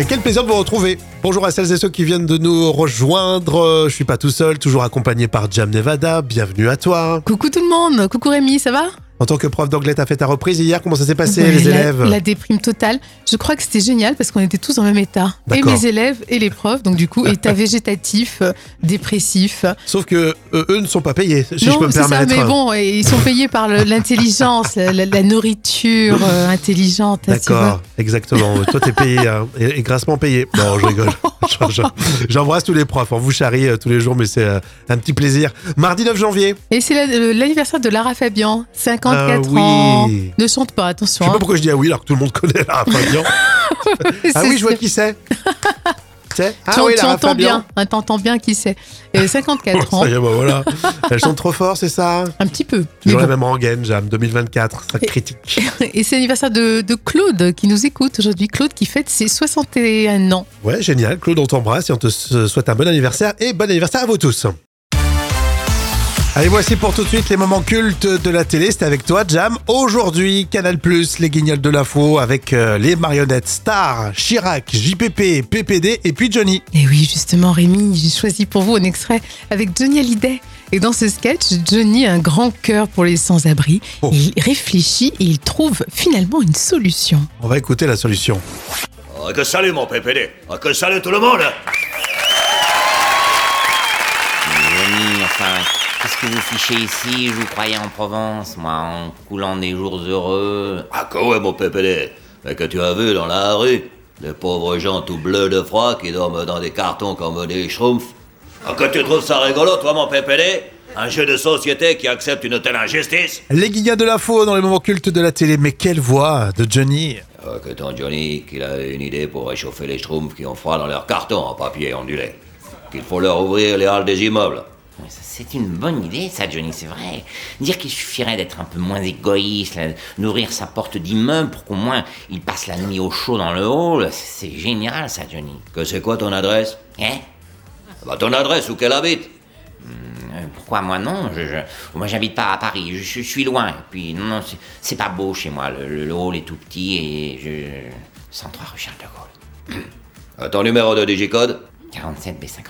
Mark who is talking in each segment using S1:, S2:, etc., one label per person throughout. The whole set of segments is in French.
S1: Et quel plaisir de vous retrouver. Bonjour à celles et ceux qui viennent de nous rejoindre. Je suis pas tout seul, toujours accompagné par Jam Nevada. Bienvenue à toi.
S2: Coucou tout le monde, coucou Rémi, ça va?
S1: En tant que prof d'anglais, t'as fait ta reprise hier. Comment ça s'est passé, les élèves
S2: La déprime totale. Je crois que c'était génial parce qu'on était tous dans le même état. Et mes élèves et les profs. Donc, du coup, état végétatif, euh, dépressif.
S1: Sauf que euh, eux ne sont pas payés, si
S2: non,
S1: je peux me
S2: permettre. Ça, mais bon, ils sont payés par l'intelligence, la, nourriture euh, intelligente.
S1: D'accord, exactement. Toi, t'es payé et, grassement payé. Non, je rigole. J'embrasse tous les profs. On vous charrie tous les jours, mais c'est un petit plaisir. Mardi 9 janvier.
S2: Et c'est l'anniversaire de Lara Fabian, 50
S1: 34 euh, oui.
S2: ans. Ne chante pas, attention.
S1: Je sais pas
S2: hein.
S1: pourquoi je dis ah oui alors que tout le monde connaît Lara Fabian. ah oui, je vois qui c'est. Ah
S2: tu,
S1: oui,
S2: tu entends bien, hein, entends bien qui c'est. 54 ans.
S1: ça y bah voilà. Elle chante trop fort, c'est ça
S2: Un petit peu.
S1: Toujours la bon. même rengaine, Jam, 2024, ça critique.
S2: Et, c'est l'anniversaire de, de, Claude qui nous écoute aujourd'hui. Claude qui fête ses 61 ans.
S1: Ouais, génial. Claude, on t'embrasse et on te souhaite un bon anniversaire et bon anniversaire à vous tous. Allez, voici pour tout de suite les moments cultes de la télé. C'est avec toi, Jam. Aujourd'hui, Canal+, les guignols de l'info avec euh, les marionnettes Star, Chirac, JPP, PPD et puis Johnny.
S2: Et oui, justement, Rémi, j'ai choisi pour vous un extrait avec Johnny Hallyday. Et dans ce sketch, Johnny a un grand cœur pour les sans-abri.
S1: Oh.
S2: Il réfléchit et il trouve finalement une solution.
S1: On va écouter la solution.
S3: Ah, que salut mon PPD Ah, que salut tout le monde
S4: qu'est-ce que vous fichez ici Je vous croyais en Provence, moi, en coulant des jours heureux.
S3: Ah que ouais mon PPD Mais que tu as vu dans la rue Des pauvres gens tout bleus de froid qui dorment dans des cartons comme des schtroumpfs Ah que tu trouves ça rigolo toi mon PPD Un jeu de société qui accepte une telle injustice?
S1: Les de l'info dans les moments cultes de la télé. Mais quelle voix de Johnny
S3: Ah, que ton Johnny qu'il a une idée pour réchauffer les schtroumpfs qui ont froid dans leurs cartons en papier ondulé. Qu'il faut leur ouvrir les halles des immeubles.
S4: C'est une bonne idée, ça, Johnny, c'est vrai. Dire qu'il suffirait d'être un peu moins égoïste, là, d'ouvrir sa porte d'immeuble pour qu'au moins il passe la nuit au chaud dans le hall, c'est génial, ça, Johnny.
S3: Que c'est quoi ton adresse?
S4: Hein?
S3: Bah ton adresse où qu'elle habite?
S4: Euh, Pourquoi moi non? Je, je- Moi j'habite pas à Paris, je, je suis loin. Et puis non, non, c'est- pas beau chez moi. Le, le- le hall est tout petit et je. 103 rue Charles de Gaulle.
S3: Ah, Ton numéro de digicode?
S4: 47 B53.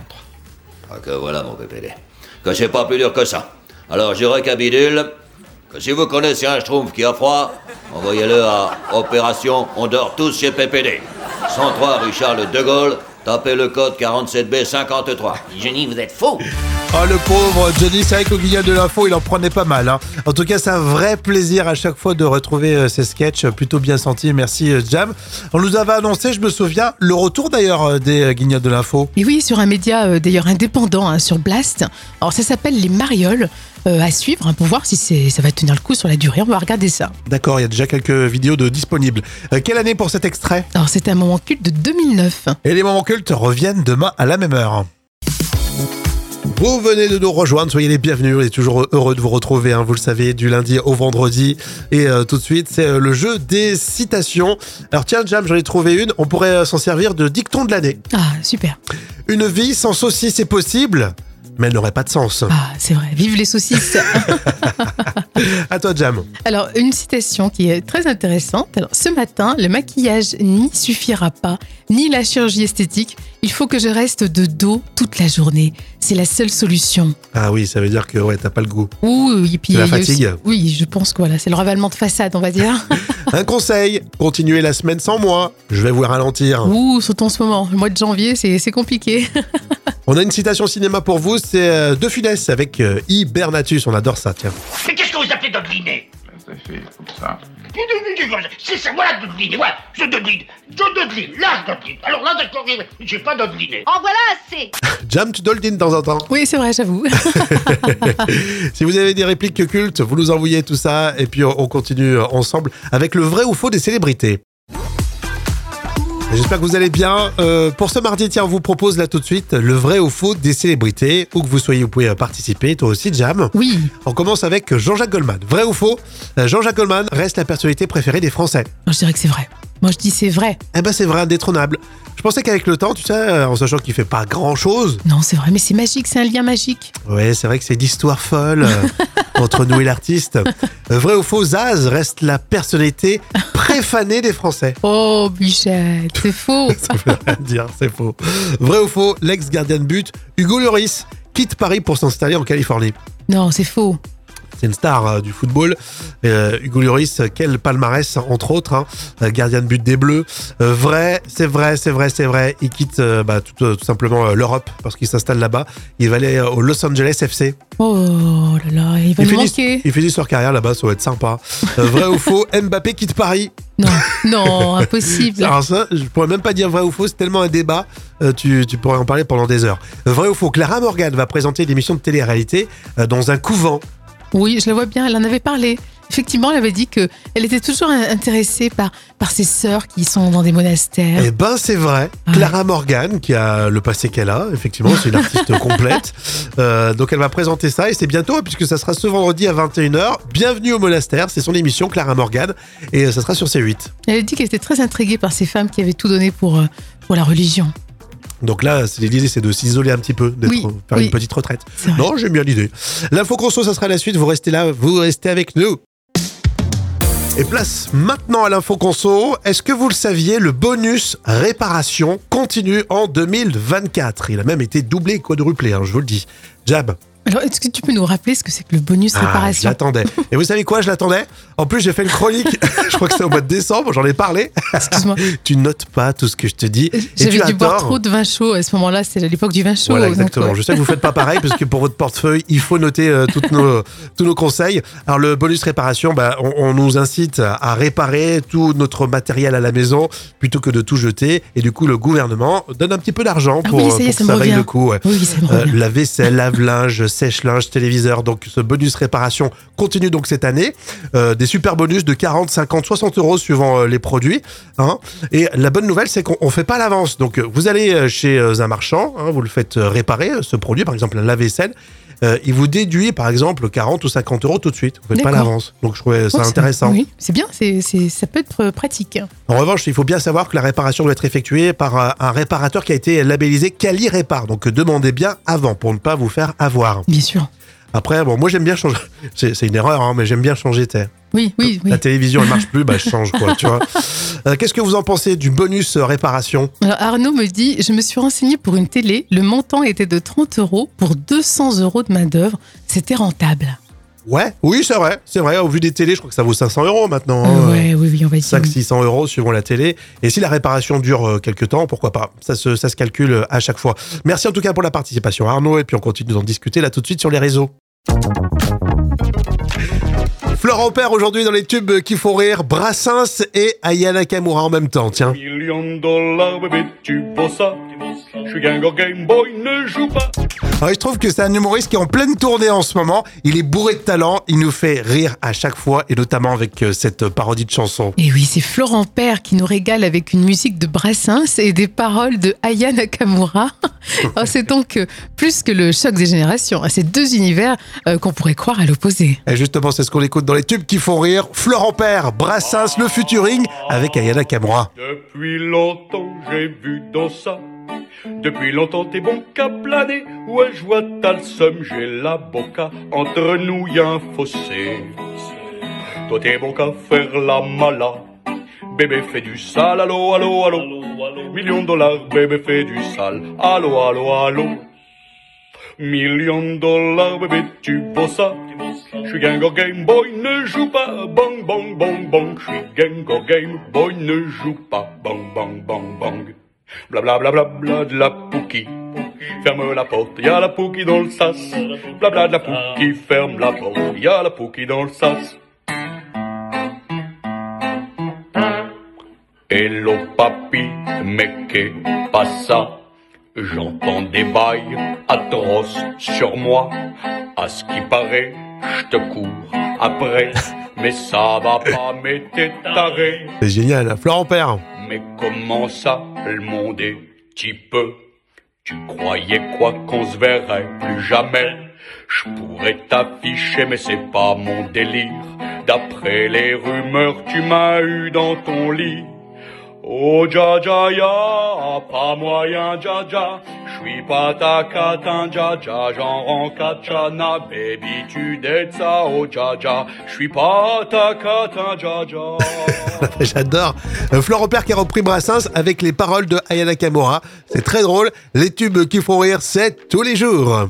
S3: Ah que voilà mon PPD. Que c'est pas plus dur que ça. Alors je récapitule. Que si vous connaissez un schtroumpf qui a froid, envoyez-le à Opération On dort tous chez PPD. 103 rue Charles de Gaulle, tapez le code 47B53.
S4: Johnny, vous êtes faux
S1: Oh le pauvre Johnny, c'est vrai qu'au guignol de l'info, il en prenait pas mal. hein. En tout cas, c'est un vrai plaisir à chaque fois de retrouver euh, ces sketchs euh, plutôt bien sentis. Merci euh, Jam. On nous avait annoncé, je me souviens, le retour d'ailleurs euh, des euh, guignols de l'info.
S2: Et oui, sur un média euh, d'ailleurs indépendant, hein, sur Blast. Alors ça s'appelle Les Marioles. Euh, à suivre hein, pour voir si ça va tenir le coup sur la durée. On va regarder ça.
S1: D'accord, il y a déjà quelques vidéos de disponibles. Euh, quelle année pour cet extrait?
S2: Alors c'est un moment culte de 2009.
S1: Et les moments cultes reviennent demain à la même heure. Vous venez de nous rejoindre, soyez les bienvenus, on est toujours heureux de vous retrouver, hein, vous le savez, du lundi au vendredi. Et euh, tout de suite, c'est euh, le jeu des citations. Alors tiens, Jam, j'en ai trouvé une, on pourrait euh, s'en servir de dicton de l'année.
S2: Ah, super.
S1: Une vie sans saucisse est possible, mais elle n'aurait pas de sens.
S2: Ah, c'est vrai. Vive les saucisses.
S1: À toi, Jam.
S2: Alors, une citation qui est très intéressante. Alors, ce matin, le maquillage n'y suffira pas, ni la chirurgie esthétique. Il faut que je reste de dos toute la journée. C'est la seule solution.
S1: Ah oui, ça veut dire que ouais, t'as pas le goût.
S2: Ouh, et puis
S1: la
S2: aussi-
S1: fatigue.
S2: Oui, je pense que voilà, c'est le ravalement de façade, on va dire.
S1: Un conseil, continuez la semaine sans moi, je vais vous ralentir.
S2: Ouh, surtout en ce moment. Le mois de janvier, c'est c'est compliqué.
S1: On a une citation cinéma pour vous, c'est euh, De Funès avec euh, Hibernatus, on adore ça, tiens.
S5: Mais qu'est-ce que vous appelez dodeliner
S6: Ça fait comme ça.
S5: C'est ça, voilà dodeliner, voilà, je dodeline, je dodeline, là je dodeline. Alors là, d'accord, j'ai pas dodeliné.
S7: En voilà assez
S1: Jam, tu dois le dire de temps en temps.
S2: Oui, c'est vrai, j'avoue.
S1: Si vous avez des répliques cultes, vous nous envoyez tout ça et puis on continue ensemble avec le vrai ou faux des célébrités. J'espère que vous allez bien. Euh, pour ce mardi, tiens, on vous propose là tout de suite le vrai ou faux des célébrités. Où que vous soyez, vous pouvez participer. Toi aussi, Jam.
S2: Oui.
S1: On commence avec Jean-Jacques Goldman. Vrai ou faux? Euh, Jean-Jacques Goldman reste la personnalité préférée des Français.
S2: Je dirais que c'est vrai. Moi, je dis c'est vrai.
S1: Eh ben, c'est vrai, indétrônable. Je pensais qu'avec le temps, tu sais, en sachant qu'il fait pas grand chose,
S2: Non, c'est vrai, mais c'est magique, c'est un lien magique.
S1: ouais, c'est vrai que c'est d'histoire folle euh, entre nous et l'artiste. Euh, Vrai ou faux, Zaz reste la personnalité préfanée des Français.
S2: Oh, Bichette, c'est faux.
S1: Ça veut rien dire, c'est faux. Vrai ou faux, l'ex-gardien de but, Hugo Lloris, quitte Paris pour s'installer en Californie.
S2: Non, c'est faux.
S1: C'est une star euh, du football. Euh, Hugo Lloris, quel palmarès, entre autres, hein, euh, gardien de but des Bleus. Euh, vrai, c'est vrai, c'est vrai, c'est vrai. Il quitte euh, bah, tout, tout simplement l'Europe parce qu'il s'installe là-bas. Il va aller au Los Angeles FC.
S2: Oh là là, il va
S1: Il
S2: nous
S1: finit,
S2: manquer.
S1: il finit sur carrière là-bas, ça va être sympa. Vrai ou faux, Mbappé quitte Paris.
S2: Non, non, impossible.
S1: Alors ça, je pourrais même pas dire vrai ou faux, c'est tellement un débat, euh, tu, tu pourrais en parler pendant des heures. Vrai ou faux, Clara Morgan va présenter une émission de télé-réalité euh, dans un couvent.
S2: Oui, je la vois bien, elle en avait parlé. Effectivement, elle avait dit que elle était toujours intéressée par, par ses sœurs qui sont dans des monastères.
S1: Eh ben c'est vrai,
S2: Ouais.
S1: Clara Morgan, qui a le passé qu'elle a, effectivement, c'est une artiste complète. Euh, donc elle va présenter ça et c'est bientôt, puisque ça sera ce vendredi à 21h. Bienvenue au monastère, c'est son émission Clara Morgan et euh, ça sera sur C8.
S2: Elle a dit qu'elle était très intriguée par ces femmes qui avaient tout donné pour, euh, pour la religion.
S1: Donc là, l'idée c'est de s'isoler un petit peu, d'être,
S2: Oui,
S1: faire
S2: oui.
S1: une petite retraite. Non, j'aime bien l'idée. L'info conso, ça sera la suite. Vous restez là, vous restez avec nous. Et place maintenant à l'info conso. Est-ce que vous le saviez, le bonus réparation continue en 2024 Il a même été doublé, quadruplé, hein, je vous le dis. Jab.
S2: Alors, est-ce que tu peux nous rappeler ce que c'est que le bonus
S1: Ah, je
S2: réparation
S1: l'attendais. Et vous savez quoi, je l'attendais? En plus, j'ai fait une chronique, je crois que c'est au mois de décembre, j'en ai parlé.
S2: Excuse-moi.
S1: tu notes pas tout ce que je te dis.
S2: J'avais dû boire trop de vin chaud à ce moment-là, c'était à l'époque du vin chaud.
S1: Voilà,
S2: donc,
S1: exactement.
S2: ouais.
S1: Je sais que vous faites pas pareil parce que pour votre portefeuille, il faut noter euh, toutes nos, tous nos conseils. Alors le bonus réparation, bah, on, on nous incite à réparer tout notre matériel à la maison plutôt que de tout jeter. Et du coup, le gouvernement donne un petit peu d'argent
S2: Ah
S1: pour,
S2: oui, ça
S1: pour vaille le coup. ouais.
S2: Oui, ça
S1: Euh, la vaisselle, lave-linge, sèche-linge, téléviseur. Donc ce bonus réparation continue donc cette année. Euh, des super bonus de 40, 50, 60 euros suivant euh, les produits. hein. Et la bonne nouvelle, c'est qu'on on fait pas l'avance. Donc euh, vous allez chez un marchand, hein, vous le faites réparer, ce produit, par exemple un lave-vaisselle. Euh, il vous déduit par exemple 40 ou 50 euros tout de suite. Vous faites pas l'avance. Donc je trouvais ça
S2: Oh,
S1: intéressant.
S2: Oui, c'est bien, c'est, ça peut être pratique.
S1: En revanche, il faut bien savoir que la réparation doit être effectuée par un, un réparateur qui a été labellisé Cali Répar. Donc euh, demandez bien avant pour ne pas vous faire avoir.
S2: Bien sûr.
S1: Après, bon, moi j'aime bien changer. C'est c'est une erreur, hein, mais j'aime bien changer.
S2: Oui, oui, oui.
S1: La télévision, elle marche plus, bah je change quoi, tu vois. Euh, Qu'est-ce que vous en pensez du bonus euh, réparation?
S2: Alors Arnaud me dit, je me suis renseigné pour une télé, le montant était de 30 euros pour 200 euros de main d'œuvre, c'était rentable.
S1: Ouais, oui, c'est vrai, c'est vrai. Au vu des télés, je crois que ça vaut 500 euros maintenant.
S2: Euh, ouais, oui, oui, on va dire.
S1: 500-600 euros suivant la télé. Et si la réparation dure euh, quelques temps, pourquoi pas? Ça se, ça se calcule à chaque fois. Merci en tout cas pour la participation Arnaud. Et puis on continue d'en discuter là tout de suite sur les réseaux. Florent Père aujourd'hui dans les tubes qui font rire, Brassens et Ayana Kamura en même temps, tiens.
S6: Je suis Game Boy, ne joue pas.
S1: Ouais, je trouve que c'est un humoriste qui est en pleine tournée en ce moment. Il est bourré de talent, il nous fait rire à chaque fois et notamment avec euh, cette parodie de chanson.
S2: Et oui, c'est Florent Père qui nous régale avec une musique de Brassens et des paroles de Aya Nakamura. Alors, c'est donc euh, plus que le choc des générations. C'est deux univers euh, qu'on pourrait croire à l'opposé.
S1: Et justement, c'est ce qu'on écoute dans les tubes qui font rire. Florent Père, Brassens, le futuring avec Ayana Kamura.
S6: Depuis longtemps, j'ai vu dans ça. Depuis longtemps, t'es bon qu'à planer. Ouais, je vois t'as le seum, j'ai la boca. Entre nous, y a un fossé. Toi, t'es bon qu'à faire la mala. Bébé fait du sale, allô, allô, allô. Million de dollars, bébé fait du sale. Allô, allô, allô. Million de dollars, bébé, tu vaux ça. Je suis Gangor Game Boy, ne joue pas. Bang, bang, bang, bang. Je suis Gangor Game Boy, ne joue pas. Bang, bang, bang, bang. Bla bla bla bla bla de la pouki. Ferme la porte, y a la pouki dans le sas. Bla bla de la pouki, ferme la porte, y a la pouki dans le sas. Hello papi, mais qu'est pas ça? J'entends des bails atroces sur moi. À ce qui paraît, je te cours après. Mais ça va pas, mais t'es taré.
S1: C'est génial. Florent Père.
S6: Mais comment ça, le monde est petit peu? Tu croyais quoi qu'on se verrait plus jamais? Je pourrais t'afficher, mais c'est pas mon délire. D'après les rumeurs, tu m'as eu dans ton lit. Oh ja ja ya, pas moyen ja ja, j'suis pas ta catin ja ja, j'en rends katchana, baby tu dettes ça, oh ja ja, j'suis pas ta catin ja ja.
S1: J'adore. Euh, Florent Père qui a repris Brassens avec les paroles de Ayana Kamura. C'est très drôle. Les tubes qui font rire, c'est tous les jours.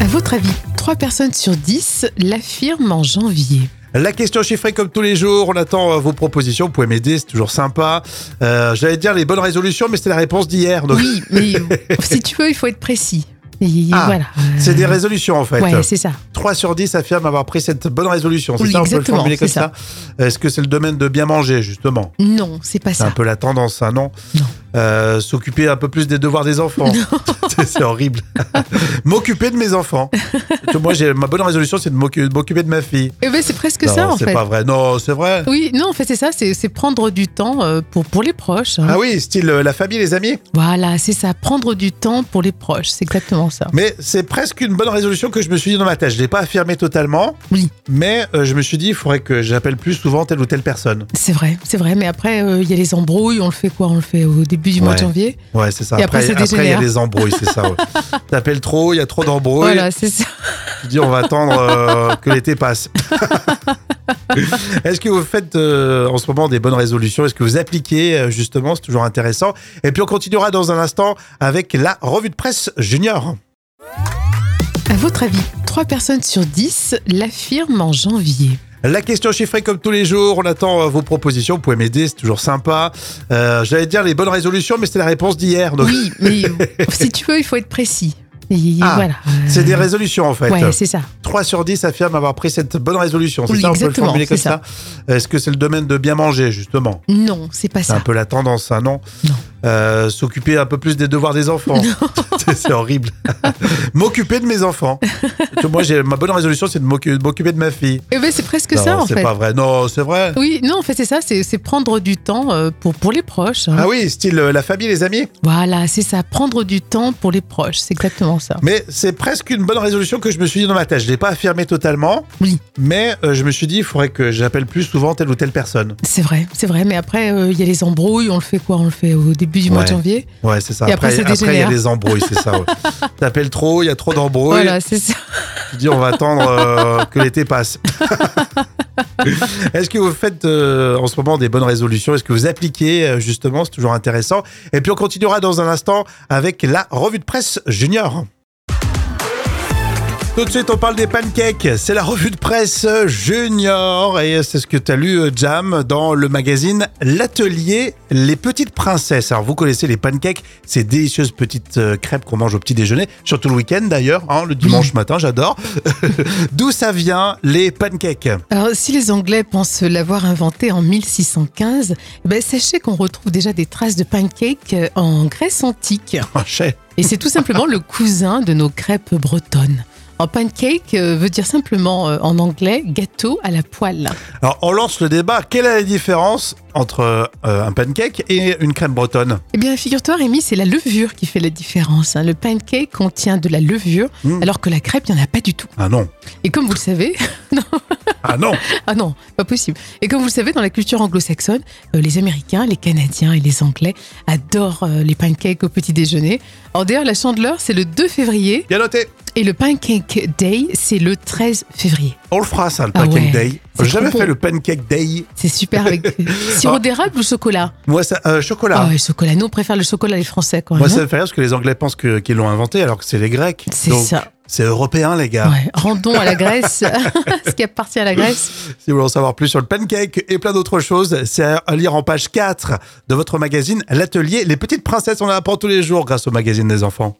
S2: À votre avis, 3 personnes sur 10 l'affirment en janvier?
S1: La question chiffrée comme tous les jours. On attend euh, vos propositions. Vous pouvez m'aider, c'est toujours sympa. Euh, J'allais dire les bonnes résolutions, mais c'était la réponse d'hier. donc-
S2: Oui, mais si tu veux, il faut être précis.
S1: Ah,
S2: voilà.
S1: C'est des résolutions en fait.
S2: Ouais, c'est ça.
S1: 3 sur 10 affirment avoir pris cette bonne résolution. C'est
S2: Oui,
S1: ça, on peut le formuler comme ça. Est-ce que c'est le domaine de bien manger, justement?
S2: Non, c'est pas
S1: C'est un
S2: ça.
S1: peu la tendance, ça, non?
S2: Non.
S1: Euh, S'occuper un peu plus des devoirs des enfants. C'est- c'est horrible. M'occuper de mes enfants. Moi, j'ai ma bonne résolution, c'est de m'occu- de m'occuper de ma fille.
S2: Eh ben, c'est presque
S1: non,
S2: ça en
S1: c'est
S2: fait.
S1: pas vrai. Non, c'est vrai.
S2: Oui, non, en fait, c'est ça, c'est c'est prendre du temps euh, pour, pour les proches. hein.
S1: Ah oui, style euh, la famille, les amis.
S2: Voilà, c'est ça, prendre du temps pour les proches, c'est exactement ça.
S1: Mais c'est presque une bonne résolution que je me suis dit dans ma tête. Je l'ai pas affirmé totalement,
S2: Oui,
S1: mais euh, je me suis dit, il faudrait que j'appelle plus souvent telle ou telle personne.
S2: c'est vrai, c'est vrai, mais après, euh, il y a les embrouilles, on le fait quoi? On le fait au début du mois de janvier
S1: Ouais, c'est ça.
S2: Et après,
S1: il y a des embrouilles, c'est ça. ouais. T'appelles trop, il y a trop d'embrouilles.
S2: Voilà, c'est ça.
S1: Tu dis, on va attendre euh, que l'été passe. Est-ce que vous faites euh, en ce moment des bonnes résolutions? Est-ce que vous appliquez euh, justement? C'est toujours intéressant. Et puis on continuera dans un instant avec la revue de presse junior.
S2: À votre avis, 3 personnes sur 10 l'affirment en janvier?
S1: La question chiffrée comme tous les jours. On attend euh, vos propositions. Vous pouvez m'aider, c'est toujours sympa. Euh, J'allais dire les bonnes résolutions, mais c'était la réponse d'hier. donc-
S2: Oui, mais si tu veux, il faut être précis.
S1: Ah,
S2: voilà.
S1: C'est des résolutions en fait.
S2: Ouais, c'est ça.
S1: 3 sur 10 affirment avoir pris cette bonne résolution. C'est
S2: Oui,
S1: ça, on peut le formuler comme ça. Est-ce que c'est le domaine de bien manger justement?
S2: Non, c'est pas
S1: C'est un
S2: ça.
S1: peu la tendance, ça, non?
S2: Non.
S1: Euh, S'occuper un peu plus des devoirs des enfants. C'est- c'est horrible. M'occuper de mes enfants. Moi, j'ai ma bonne résolution, c'est de m'occu- de m'occuper de ma fille.
S2: Eh ben, c'est presque
S1: non,
S2: ça en
S1: c'est
S2: fait.
S1: pas vrai. Non, c'est vrai.
S2: Oui, non, en fait, c'est ça, c'est c'est prendre du temps euh, pour, pour les proches. hein.
S1: Ah oui, style euh, la famille, les amis.
S2: Voilà, c'est ça, prendre du temps pour les proches, c'est exactement ça.
S1: Mais c'est presque une bonne résolution que je me suis dit dans ma tête. Je l'ai pas affirmé totalement,
S2: Oui,
S1: mais euh, je me suis dit, il faudrait que j'appelle plus souvent telle ou telle personne.
S2: c'est vrai, c'est vrai, mais après, euh, il y a les embrouilles, on le fait quoi? On le fait au début du mois de janvier
S1: Ouais, c'est ça.
S2: Et après,
S1: il y a des embrouilles, c'est ça. ouais. T'appelles trop, il y a trop d'embrouilles.
S2: Voilà, c'est ça.
S1: Tu dis, on va attendre euh, que l'été passe. Est-ce que vous faites euh, en ce moment des bonnes résolutions? Est-ce que vous appliquez euh, justement? C'est toujours intéressant. Et puis on continuera dans un instant avec la revue de presse junior. Tout de suite, on parle des pancakes. C'est la revue de presse junior. Et c'est ce que tu as lu, euh, Jam, dans le magazine L'Atelier Les Petites Princesses. Alors, vous connaissez les pancakes, ces délicieuses petites euh, crêpes qu'on mange au petit déjeuner, surtout le week-end d'ailleurs, hein, le dimanche matin, j'adore. D'où ça vient, les pancakes?
S2: Alors, si les Anglais pensent l'avoir inventé en 1615, eh ben, sachez qu'on retrouve déjà des traces de pancakes euh, en Grèce antique. Et c'est tout simplement le cousin de nos crêpes bretonnes. En pancake euh, veut dire simplement euh, en anglais gâteau à la poêle.
S1: Alors, on lance le débat. Quelle est la différence entre euh, un pancake et une crème bretonne?
S2: Eh bien, figure-toi, Rémi, c'est la levure qui fait la différence. hein. Le pancake contient de la levure,
S1: Mm.
S2: alors que la crêpe, il n'y en a pas du tout.
S1: Ah non.
S2: Et comme vous le savez,
S1: Ah non.
S2: ah non, pas possible. Et comme vous le savez, dans la culture anglo-saxonne, euh, les Américains, les Canadiens et les Anglais adorent euh, les pancakes au petit déjeuner. Alors d'ailleurs, la chandeleur, c'est le 2 février
S1: Bien noté.
S2: Et le Pancake Day, c'est le 13 février.
S1: On le fera, ça, le
S2: Ah
S1: pancake
S2: ouais.
S1: day. J'ai jamais fait le pancake day.
S2: C'est super avec sirop d'érable ou chocolat?
S1: Moi, ça, euh, chocolat.
S2: Ah ouais, chocolat. Nous, on préfère le chocolat les Français quand même.
S1: Moi, ça
S2: hein.
S1: me fait rire parce que les Anglais pensent qu'ils l'ont inventé alors que c'est les Grecs.
S2: C'est ça.
S1: C'est européen, les gars.
S2: Ouais, rendons à la Grèce ce qui appartient à la Grèce.
S1: Si vous voulez en savoir plus sur le pancake et plein d'autres choses, c'est à lire en page 4 de votre magazine L'Atelier. Les petites princesses, on en apprend tous les jours grâce au magazine des enfants.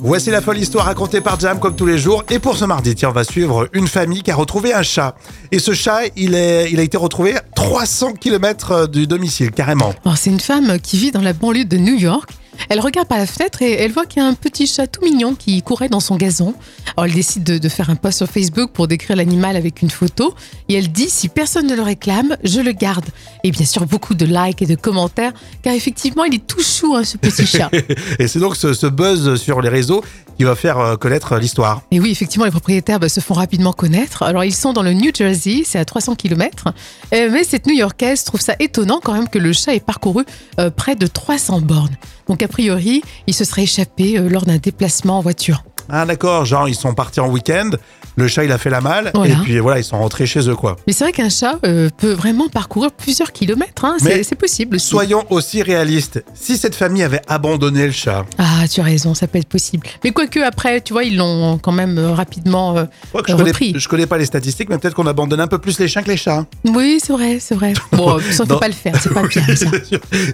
S1: Voici la folle histoire racontée par Jam comme tous les jours. Et pour ce mardi, tiens, on va suivre une famille qui a retrouvé un chat. Et ce chat, il, est, il a été retrouvé à 300 km du domicile, carrément.
S2: Alors, c'est une femme qui vit dans la banlieue de New York. Elle regarde par la fenêtre et elle voit qu'il y a un petit chat tout mignon qui courait dans son gazon. Alors elle décide de, de faire un post sur Facebook pour décrire l'animal avec une photo et elle dit si personne ne le réclame, je le garde. Et bien sûr beaucoup de likes et de commentaires car effectivement il est tout chou hein, ce petit chat.
S1: Et c'est donc ce, ce buzz sur les réseaux qui va faire euh, connaître l'histoire.
S2: Et oui, effectivement, les propriétaires bah, se font rapidement connaître. Alors, ils sont dans le New Jersey, c'est à 300 km. Euh, mais cette New-Yorkaise trouve ça étonnant quand même que le chat ait parcouru euh, près de 300 bornes. Donc, a priori, il se serait échappé euh, lors d'un déplacement en voiture.
S1: Ah d'accord, genre ils sont partis en week-end, le chat il a fait la malle,
S2: Voilà.
S1: et puis voilà, ils sont rentrés chez eux quoi.
S2: Mais c'est vrai qu'un chat euh, peut vraiment parcourir plusieurs kilomètres. hein. C'est possible aussi.
S1: Soyons aussi réalistes. Si cette famille avait abandonné le chat,
S2: Ah, tu as raison, ça peut être possible. Mais quoique, après, tu vois, ils l'ont quand même euh, rapidement euh,
S1: je je connais,
S2: repris.
S1: je connais pas les statistiques, mais peut-être qu'on abandonne un peu plus les chiens que les chats. hein.
S2: Oui, c'est vrai, c'est vrai. Bon, ça,
S1: Non.
S2: faut pas le faire, c'est pas bien ça.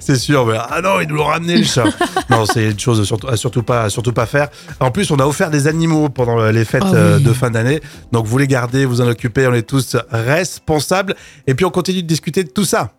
S1: c'est sûr, mais ah non, ils nous l'ont ramené le chat. non, c'est une chose surtout, à surtout pas, à surtout pas faire. En plus, on a offert des animaux pendant les fêtes
S2: Ah oui.
S1: de fin d'année, donc vous les gardez, vous en occupez, on est tous responsables. Et puis on continue de discuter de tout ça.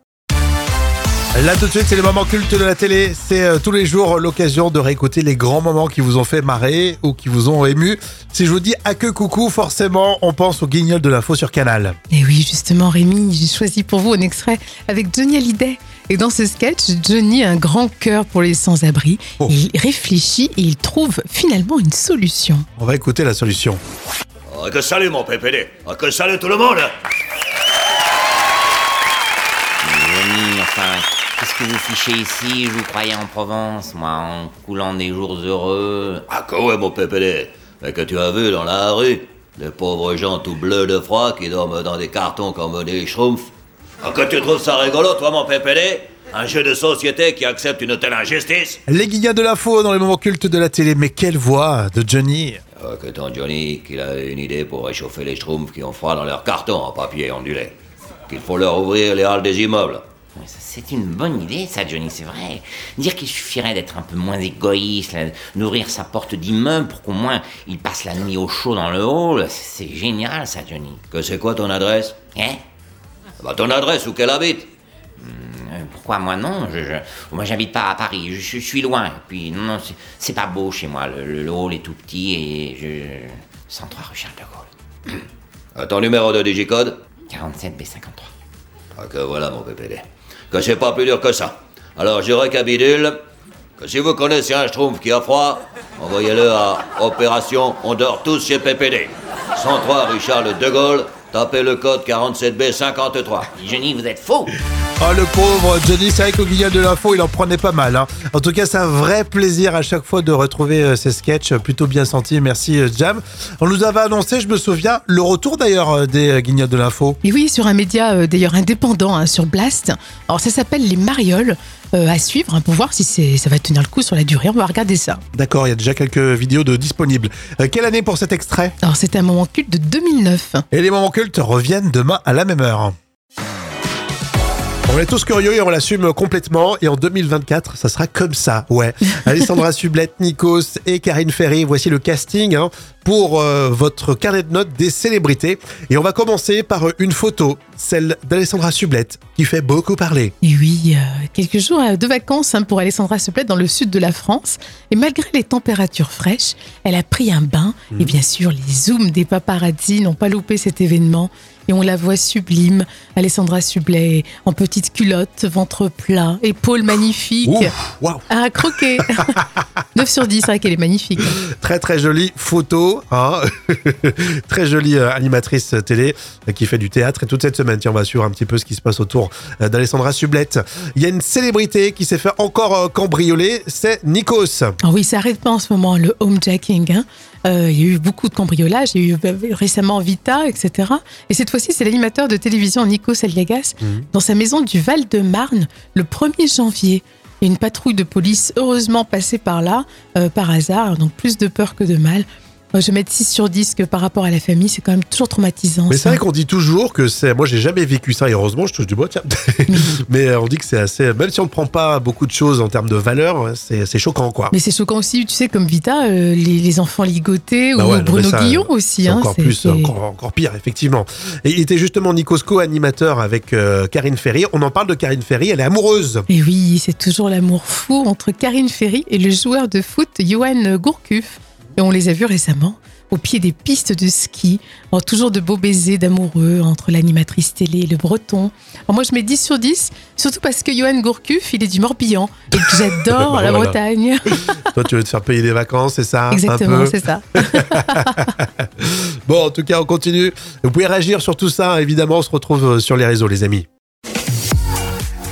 S1: Là tout de suite, c'est les moments cultes de la télé. C'est euh, tous les jours l'occasion de réécouter les grands moments qui vous ont fait marrer ou qui vous ont ému. Si je vous dis à que coucou, forcément, on pense au guignol de l'info sur Canal.
S2: Et oui, justement, Rémi, j'ai choisi pour vous un extrait avec Johnny Hallyday. Et dans ce sketch, Johnny a un grand cœur pour les sans-abri.
S1: Oh.
S2: Il réfléchit et il trouve finalement une solution.
S1: On va écouter la solution.
S3: Ah, que salut mon PPD Ah, que salut tout le monde.
S4: Johnny, enfin, qu'est-ce que vous fichez ici Je vous croyais en Provence, moi, en coulant des jours heureux?
S3: Ah que ouais mon PPD Mais que tu as vu dans la rue Des pauvres gens tout bleus de froid qui dorment dans des cartons comme des schtroumpfs. Ah que tu trouves ça rigolo toi mon PPD Un jeu de société qui accepte une telle injustice?
S1: Les guignols de l'info dans les moments cultes de la télé. Mais quelle voix de Johnny
S3: Ah, que ton Johnny qu'il a une idée pour réchauffer les schtroumpfs qui ont froid dans leurs cartons en papier ondulé. Qu'il faut leur ouvrir les halles des immeubles.
S4: C'est une bonne idée, ça, Johnny, c'est vrai. Dire qu'il suffirait d'être un peu moins égoïste, là, d'ouvrir sa porte d'immeuble pour qu'au moins il passe la nuit au chaud dans le hall, c'est génial, ça, Johnny.
S3: Que c'est quoi ton adresse?
S4: Hein?
S3: Bah ton adresse où qu'elle habite
S4: Pourquoi moi non? Je, je- Moi j'habite pas à Paris, je, je suis loin. Et puis non, non, c'est- pas beau chez moi. Le, le- le hall est tout petit et je. 103 rue Charles de Gaulle.
S3: Ton numéro de digicode
S4: 47 B53.
S3: Ah que voilà mon PPD. Que c'est pas plus dur que ça. Alors je récapitule. Que si vous connaissez un schtroumpf qui a froid, envoyez-le à Opération On dort tous chez PPD. 103 rue Charles de Gaulle, tapez le code 47B53.
S4: Johnny, vous êtes faux
S1: Oh le pauvre Johnny, c'est vrai qu'au guignol de l'info, il en prenait pas mal. hein. En tout cas, c'est un vrai plaisir à chaque fois de retrouver euh, ces sketchs euh, plutôt bien sentis. Merci euh, Jam. On nous avait annoncé, je me souviens, le retour d'ailleurs des guignols de l'info.
S2: Et oui, sur un média euh, d'ailleurs indépendant, hein, sur Blast. Alors ça s'appelle Les Marioles. euh, à suivre hein, pour voir si ça va tenir le coup sur la durée. On va regarder ça.
S1: D'accord, il y a déjà quelques vidéos de disponibles. Euh, quelle année pour cet extrait?
S2: Alors c'est un moment culte de 2009.
S1: Et les moments cultes reviennent demain à la même heure. On est tous curieux et on l'assume complètement. Et en 2024, ça sera comme ça, ouais. Alessandra Sublet, Nikos et Karine Ferry, voici le casting hein, pour euh, votre carnet de notes des célébrités. Et on va commencer par euh, une photo, celle d'Alessandra Sublet, qui fait beaucoup parler.
S2: Et oui, euh, quelques jours de vacances hein, pour Alessandra Seplet dans le sud de la France. Et malgré les températures fraîches, elle a pris un bain. Et bien sûr, les zooms des paparazzi n'ont pas loupé cet événement. Et on la voit sublime, Alessandra Sublet, en petite culotte, ventre plat, épaules magnifiques.
S1: Ouh, Waouh
S2: À croquer 9 sur 10, c'est vrai qu'elle est magnifique.
S1: Très très jolie photo, hein. très jolie euh, animatrice télé qui fait du théâtre et toute cette semaine, tiens, on va suivre un petit peu ce qui se passe autour euh, d'Alessandra Sublette. Il y a une célébrité qui s'est fait encore euh, cambrioler, c'est Nikos.
S2: Ah oui, ça arrête pas en ce moment, le homejacking. Hein. Euh, il y a eu beaucoup de cambriolages, il y a eu récemment Vita, etc. Et cette fois-ci, c'est l'animateur de télévision Nikos Aliagas dans sa maison du Val-de-Marne le 1er janvier. Une patrouille de police heureusement passée par là, euh, par hasard, donc plus de peur que de mal. Moi, je vais mettre 6 sur 10 que par rapport à la famille, c'est quand même toujours traumatisant.
S1: Mais c'est vrai qu'on dit toujours que c'est. Moi, j'ai jamais vécu ça et heureusement, je touche du bois, tiens. Mais euh, on dit que c'est assez. Même si on ne prend pas beaucoup de choses en termes de valeur, c'est c'est choquant, quoi.
S2: Mais c'est choquant aussi, tu sais, comme Vita, euh, les, les enfants ligotés
S1: Bah
S2: ou
S1: ouais,
S2: Bruno
S1: ça,
S2: Guillon aussi. Hein,
S1: encore plus, encore pire, effectivement. Et il était justement Nikos co-animateur avec euh, Karine Ferry. On en parle de Karine Ferry, elle est amoureuse.
S2: Et oui, c'est toujours l'amour fou entre Karine Ferry et le joueur de foot Johan Gourcuff. Et on les a vus récemment au pied des pistes de ski. Alors, toujours de beaux baisers d'amoureux entre l'animatrice télé et le breton. Alors, moi, je mets 10 sur 10, surtout parce que Johan Gourcuff, il est du Morbihan et que j'adore la
S1: Voilà.
S2: Bretagne.
S1: Toi, tu veux te faire payer des vacances, c'est ça
S2: Exactement, c'est ça.
S1: Bon, en tout cas, on continue. Vous pouvez réagir sur tout ça, évidemment. On se retrouve sur les réseaux, les amis.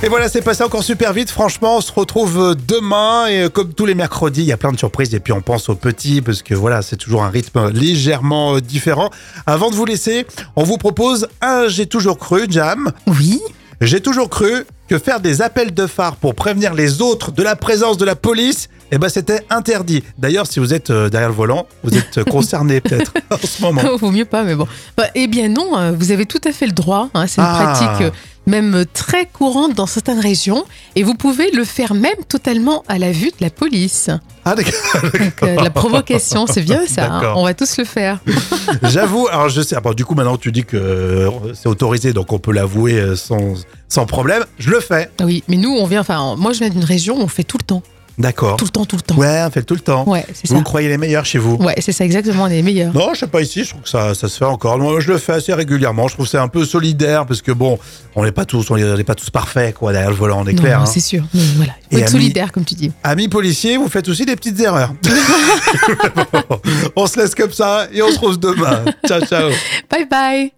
S1: Et voilà, c'est passé encore super vite. Franchement, on se retrouve euh, demain. Et euh, comme tous les mercredis, il y a plein de surprises. Et puis, on pense aux petits, parce que voilà, c'est toujours un rythme légèrement euh, différent. Avant de vous laisser, on vous propose un J'ai toujours cru, Jam.
S2: Oui,
S1: J'ai toujours cru que faire des appels de phare pour prévenir les autres de la présence de la police, eh ben c'était interdit. D'ailleurs, si vous êtes derrière le volant, vous êtes concerné peut-être en ce moment.
S2: vaut mieux pas, mais bon. Bah, eh bien non, euh, vous avez tout à fait le droit. hein. C'est une
S1: Ah.
S2: pratique même très courante dans certaines régions. Et vous pouvez le faire même totalement à la vue de la police.
S1: Ah, d'accord.
S2: Donc euh, la provocation, c'est bien ça. hein. On va tous le faire.
S1: J'avoue, alors je sais, bon, du coup maintenant tu dis que euh, c'est autorisé, donc on peut l'avouer euh, sans, sans problème. Je le fais,
S2: Oui, mais nous, on vient, enfin, moi je viens d'une région où on fait tout le temps.
S1: D'accord.
S2: Tout le temps, tout le temps.
S1: Ouais, on fait tout le temps.
S2: Ouais, c'est ça.
S1: Vous croyez les meilleurs chez vous
S2: Ouais, c'est ça exactement, on est les meilleurs.
S1: Non, je sais pas ici, je trouve que ça, ça se fait encore. Moi, je le fais assez régulièrement. Je trouve que c'est un peu solidaire parce que bon, on n'est pas tous, on n'est pas tous parfaits quoi derrière le volant, on est
S2: non,
S1: clair. hein.
S2: c'est sûr. Mais voilà, faut
S1: Et
S2: être
S1: ami-
S2: solidaire, comme tu dis.
S1: Amis policiers, vous faites aussi des petites erreurs. On se laisse comme ça et on se retrouve demain. Ciao, ciao.
S2: Bye bye